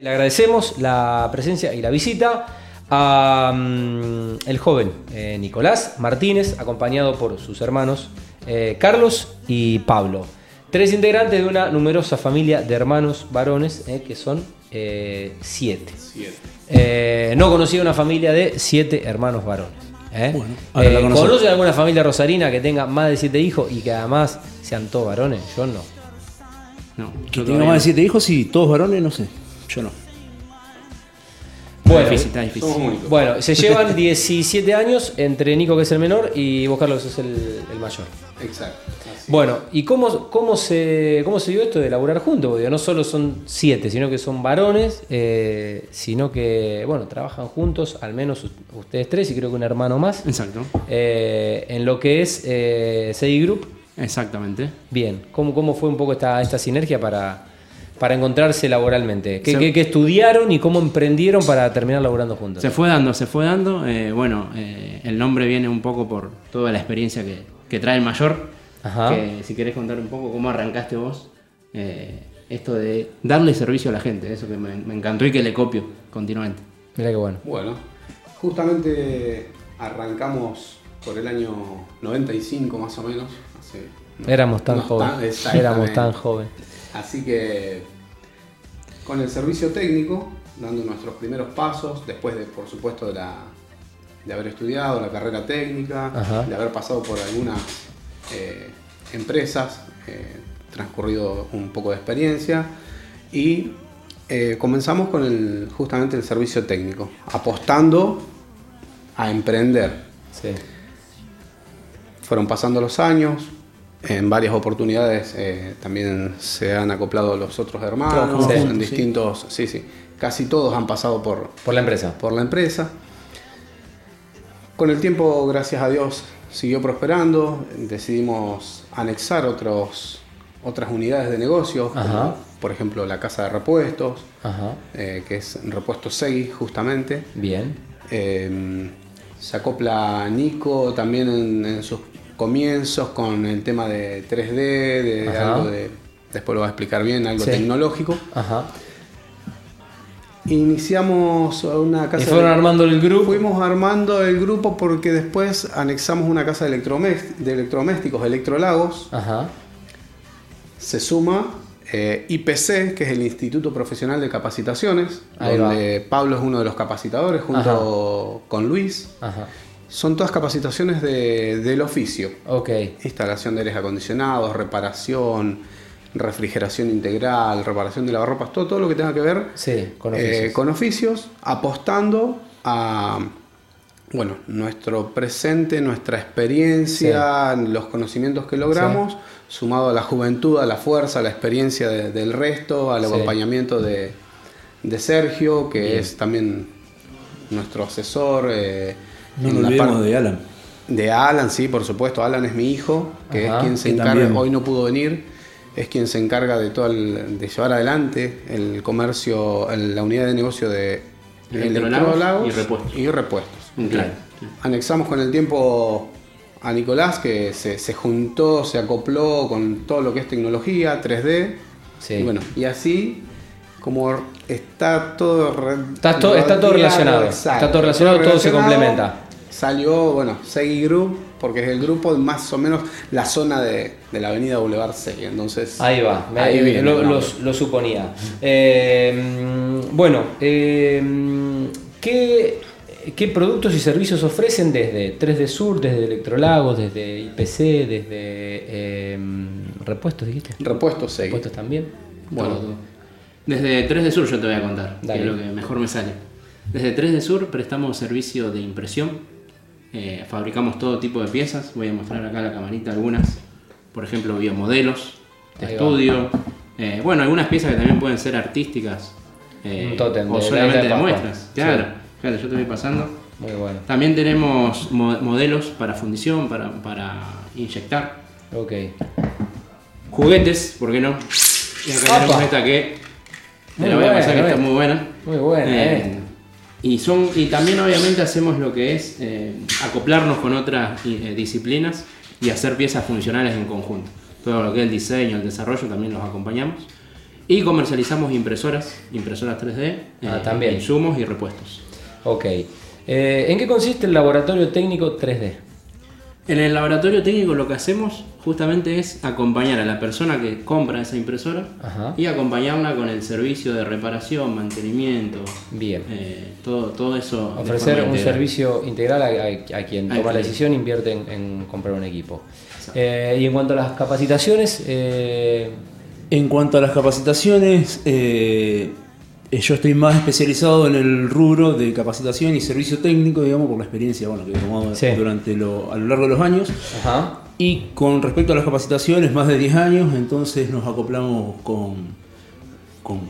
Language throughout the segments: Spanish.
Le agradecemos la presencia y la visita a mm, el joven eh, Nicolás Martínez, acompañado por sus hermanos eh, Carlos y Pablo. Tres integrantes de una numerosa familia de hermanos varones, eh, que son eh, siete. Eh, no conocía una familia de siete hermanos varones. ¿eh? Bueno, ahora Eh. ¿Conoce alguna familia rosarina que tenga más de siete hijos y que además sean todos varones? Yo no. No, Que tenga más de siete hijos y todos varones, no sé. Yo no. Está Bueno, difícil, está difícil. Somos únicos. Bueno, se llevan 17 años entre Nico, que es el menor, y vos, Carlos, que sos el, el mayor. Exacto. Bueno, ¿y cómo, cómo, se, cómo se dio esto de laburar juntos? Porque no solo son siete, sino que son varones, eh, sino que, bueno, trabajan juntos, al menos ustedes tres y creo que un hermano más, Exacto, eh, en lo que es eh, CI Group. exactamente. Bien, ¿cómo, cómo fue un poco esta, esta sinergia para, para encontrarse laboralmente? ¿Qué, Se- qué- qué estudiaron y cómo emprendieron para terminar laburando juntos? Se fue dando, se fue dando. eh, bueno, eh, el nombre viene un poco por toda la experiencia que, que trae el mayor. Ajá. Que si querés contar un poco cómo arrancaste vos, eh, esto de darle servicio a la gente, eso que me, me encantó y que le copio continuamente. Mirá qué bueno. Bueno, justamente arrancamos por el año 95 más o menos. hace- no- Éramos tan no jóvenes. Éramos tan jóvenes. Así que con el servicio técnico, dando nuestros primeros pasos, después de, por supuesto, de, la, de haber estudiado la carrera técnica, Ajá. de haber pasado por algunas eh, empresas, eh, transcurrido un poco de experiencia y eh, comenzamos con el, justamente el servicio técnico, apostando a emprender. Sí. Fueron pasando los años, en varias oportunidades eh, también se han acoplado los otros hermanos, en sí. distintos, sí, sí, casi todos han pasado por, Por la empresa. por la empresa. Con el tiempo, gracias a Dios, siguió prosperando, decidimos anexar otros, otras unidades de negocio, como, por ejemplo la casa de repuestos, Ajá. eh, que es Repuestos Segui justamente. Bien. Eh, se acopla Nico también en, en sus comienzos con el tema de 3D, de Ajá. algo de, después lo va a explicar bien, algo Sí. tecnológico. Ajá. Iniciamos una casa. Y fueron de- armando el grupo. Fuimos armando el grupo porque después anexamos una casa de, de electrodomésticos, Electrolagos. Ajá. Se suma eh, IPC, que es el Instituto Profesional de Capacitaciones, Ahí donde Pablo es uno de los capacitadores junto con Luis. Ajá. Son todas capacitaciones de- del oficio. Ok. Instalación de aires acondicionados, reparación, refrigeración integral, reparación de lavarropas, todo, todo lo que tenga que ver Sí, con eh, oficios. con oficios, apostando a bueno, nuestro presente, nuestra experiencia, los conocimientos que logramos, sumado a la juventud, a la fuerza, a la experiencia de- del resto, al acompañamiento de, de Sergio, que es también nuestro asesor. eh, No nos la olvidemos de Alan. de Alan, sí, por supuesto. Alan es mi hijo, que Ajá, es quien se encarga, también- hoy no pudo venir, es quien se encarga de todo el- de llevar adelante el comercio, el- la unidad de negocio de Electrolagos y repuestos. y repuestos. Anexamos con el tiempo a Nicolás, que se, se juntó, se acopló con todo lo que es tecnología, 3D. Sí. Y bueno, y así, como está todo... re- Está to- está todo relacionado. exacto, Está todo relacionado, todo se complementa. Salió, bueno, Segui Group, porque es el grupo de más o menos la zona de, de la avenida Boulevard Segui. Entonces, Ahí va, me- Ahí viene, lo, vamos. lo- lo suponía. Eh, bueno, eh, ¿qué, qué productos y servicios ofrecen desde 3D Sur, desde Electrolagos, desde IPC, desde eh, Repuestos, dijiste? repuesto Segui. Repuestos también. Bueno. Todo. Desde 3 de Sur yo te voy a contar, Dale. que es lo que mejor me sale. Desde 3 de Sur prestamos servicio de impresión, eh, fabricamos todo tipo de piezas, voy a mostrar acá la camarita algunas, por ejemplo biomodelos de Ahí estudio, eh, bueno, algunas piezas que también pueden ser artísticas eh, Un tótem o de solamente de muestras. Claro, Sí. claro, yo te voy pasando. Muy bueno. También tenemos mo- modelos para fundición, para, para inyectar. Ok. Juguetes, ¿por qué no? Y acá tenemos esta que te Muy la voy a pasar que está muy buena. Muy buena, eh. Y, son, y también obviamente hacemos lo que es eh, acoplarnos con otras eh, disciplinas y hacer piezas funcionales en conjunto. Todo lo que es el diseño, el desarrollo también los acompañamos. Y comercializamos impresoras, impresoras 3D, Ah, también. insumos y repuestos. Ok. Eh, ¿En qué consiste el laboratorio técnico 3D? En el laboratorio técnico lo que hacemos justamente es acompañar a la persona que compra esa impresora Ajá. y acompañarla con el servicio de reparación, mantenimiento, Bien. eh, todo, todo eso. Ofrecer un integral. servicio integral a, a- a quien toma la decisión invierte en, en comprar un equipo. Eh, y en cuanto a las capacitaciones, eh, En cuanto a las capacitaciones, eh, yo estoy más especializado en el rubro de capacitación y servicio técnico, digamos, por la experiencia bueno, que he tomado Sí. durante lo, a lo largo de los años. ajá, Y con respecto a las capacitaciones, más de 10 años, entonces nos acoplamos con, con-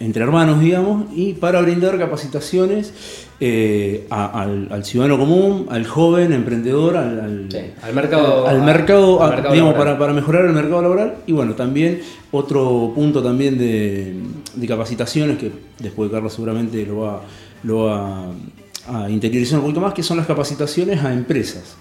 entre hermanos, digamos, y para brindar capacitaciones eh, a- al, al ciudadano común, al joven emprendedor, al, al- Sí, al mercado- al mercado, al a- mercado digamos, para, para mejorar el mercado laboral. Y bueno, también otro punto también de, de capacitaciones que después Carlos seguramente lo va, lo va a interiorizar un poquito más, que son las capacitaciones a empresas.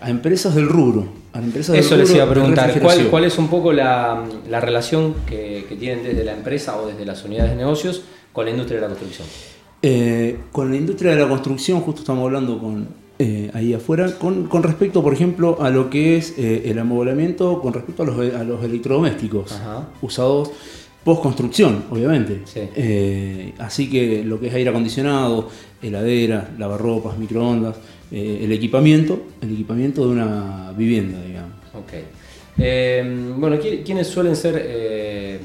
A empresas del rubro. A empresas del eso les iba a preguntar. ¿Cuál, cuál es un poco la, la relación que, que tienen desde la empresa o desde las unidades de negocios con la industria de la construcción? Eh, con la industria de la construcción, justo estamos hablando con eh, ahí afuera, con, con respecto, por ejemplo, a lo que es eh, el amoblamiento, con respecto a los, a los electrodomésticos Ajá. usados post construcción, obviamente. Sí. Eh, así que lo que es aire acondicionado, heladera, lavarropas, microondas, eh, el equipamiento, el equipamiento de una vivienda, digamos. Ok. Eh, bueno, ¿qui- ¿quiénes suelen ser eh,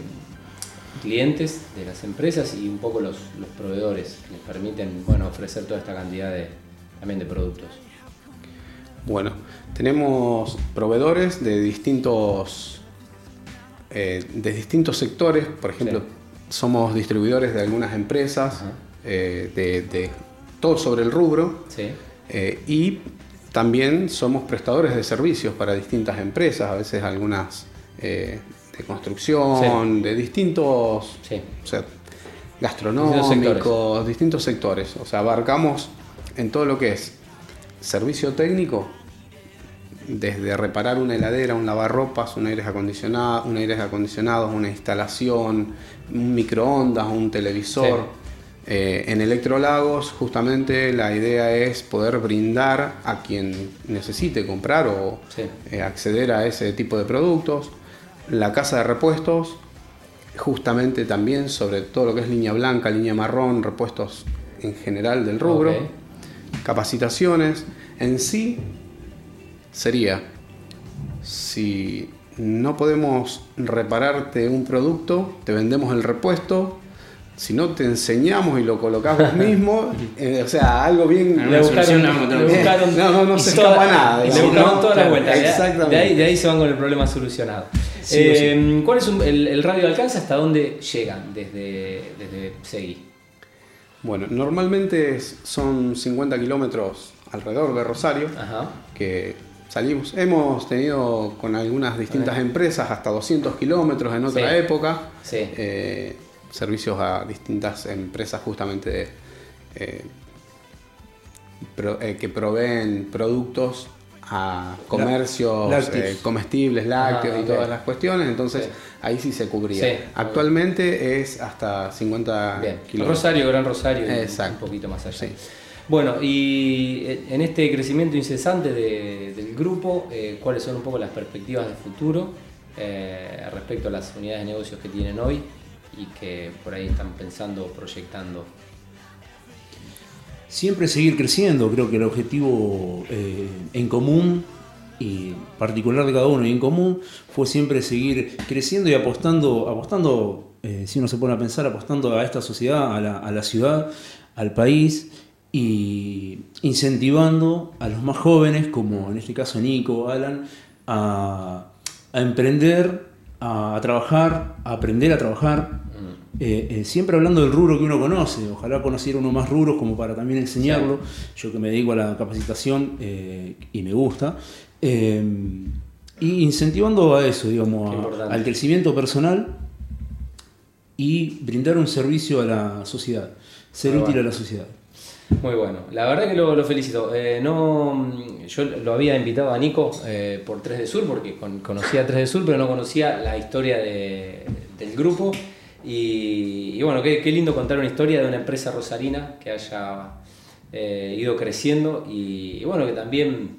clientes de las empresas y un poco los, los proveedores que les permiten bueno, ofrecer toda esta cantidad de, también de productos? Bueno, tenemos proveedores de distintos, eh, de distintos sectores. Por ejemplo, Sí. somos distribuidores de algunas empresas, eh, de, de todo sobre el rubro. Sí. eh, y también somos prestadores de servicios para distintas empresas, a veces algunas de construcción, de distintos, o sea, Distintos gastronómicos, distintos sectores. O sea, abarcamos en todo lo que es servicio técnico, desde reparar una heladera, un lavarropas, un aire acondicionado, un aire acondicionado, una instalación, un microondas, un televisor. Sí. Eh, en Electrolagos, justamente la idea es poder brindar a quien necesite comprar o Sí. eh, acceder a ese tipo de productos. La casa de repuestos, justamente también sobre todo lo que es línea blanca, línea marrón, repuestos en general del rubro. Capacitaciones. En sí sería, si no podemos repararte un producto, te vendemos el repuesto. Si no te enseñamos y lo colocás vos mismo, eh, o sea, algo bien... Le buscaron- No, no, no y se toda- escapa nada, Le buscaron ¿no? todas las vueltas. exactamente. De ahí, de ahí se van con el problema solucionado. Sí Eh, ¿Cuál es un- el, el radio de alcance hasta dónde llegan desde, desde Segui? Bueno, normalmente son 50 kilómetros alrededor de Rosario. Ajá. que salimos. Hemos tenido con algunas distintas empresas hasta 200 kilómetros en otra Sí. época. Sí. Eh, servicios a distintas empresas justamente de, eh, pro- eh, que proveen productos a comercios lácteos. comestibles, lácteos Ah, y todas las cuestiones. Entonces Sí. ahí sí se cubría. Sí. Actualmente es hasta 50 Bien. kilómetros. Rosario, Gran Rosario, Exacto. un poquito más allá. Bueno, y en este crecimiento incesante de- del grupo, eh, ¿cuáles son un poco las perspectivas de futuro eh, respecto a las unidades de negocios que tienen hoy y que por ahí están pensando, proyectando? Siempre seguir creciendo, creo que el objetivo eh, en común y particular de cada uno y en común fue siempre seguir creciendo y apostando, apostando eh, si uno se pone a pensar, apostando a esta sociedad, a la ciudad, al país y incentivando a los más jóvenes, como en este caso Nico, Alan, a, a emprender, a, a trabajar, a aprender a trabajar, eh, eh, siempre hablando del rubro que uno conoce, ojalá conociera uno más rubros como para también enseñarlo, yo que me dedico a la capacitación eh, y me gusta, y incentivando a eso, digamos, a- al crecimiento personal y brindar un servicio a la sociedad, ser útil bueno. a la sociedad. Muy bueno, la verdad que lo, lo felicito. Eh, no, mm, yo lo había invitado a Nico eh, por 3 de Sur porque con- conocía 3 de Sur, pero no conocía la historia de- del grupo Y, y bueno, qué, qué lindo contar una historia de una empresa rosarina que haya eh, ido creciendo y, y bueno, que también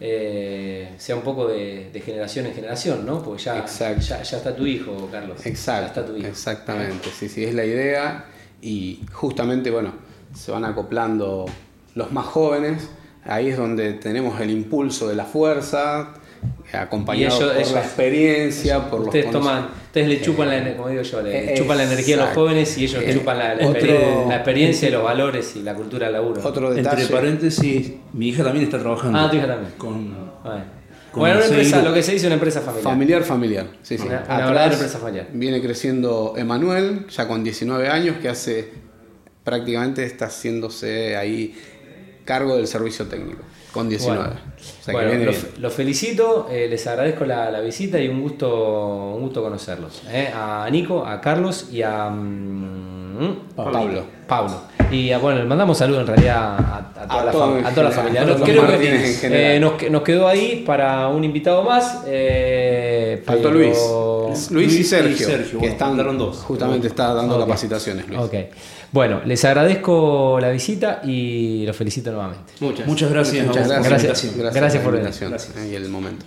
sea un poco de, de generación en generación, ¿no? Porque ya, ya, ya está tu hijo, Carlos. Ya Exacto, está tu hijo. exactamente, sí, sí, es la idea y justamente, bueno, se van acoplando los más jóvenes, ahí es donde tenemos el impulso de la fuerza, acompañado Y ellos- por ellos- la experiencia, por ustedes los toman, ustedes le chupan la, como digo yo, le, eh, chupan la energía a los jóvenes y ellos Eh, chupan la, la otro- experien- la experiencia, los valores y la cultura del laburo. Otro detalle, Entre paréntesis, mi hija también está trabajando. Ah, tu hija también. Con, Bueno, Con Bueno, una empresa, lo que se dice una empresa familiar. familiar, familiar, sí, sí. Una- una Atrás verdadera empresa familiar. Viene creciendo Emanuel, ya con 19 años, que hace prácticamente está haciéndose ahí cargo del servicio técnico, con 19. Bueno, O sea que Bueno, viene los, los felicito, eh, les agradezco la, la visita y un gusto, un gusto conocerlos. eh. A Nico, a Carlos y a mm, Pablo. Pablo. Y a- bueno, le mandamos saludos en realidad a toda, A la, todo a toda la familia. Nos- creo Martínez eh, nos, que- nos quedó ahí para un invitado más. eh, Faltó pero- Luis. Luis, Luis y y Sergio, Sergio, que bueno, están dos. justamente está dando capacitaciones, Luis. Ok. Bueno, les agradezco la visita y los felicito nuevamente. Muchas. Muchas gracias. Muchas gracias. Gracias. invitación. Gracias por la venir. invitación y el momento.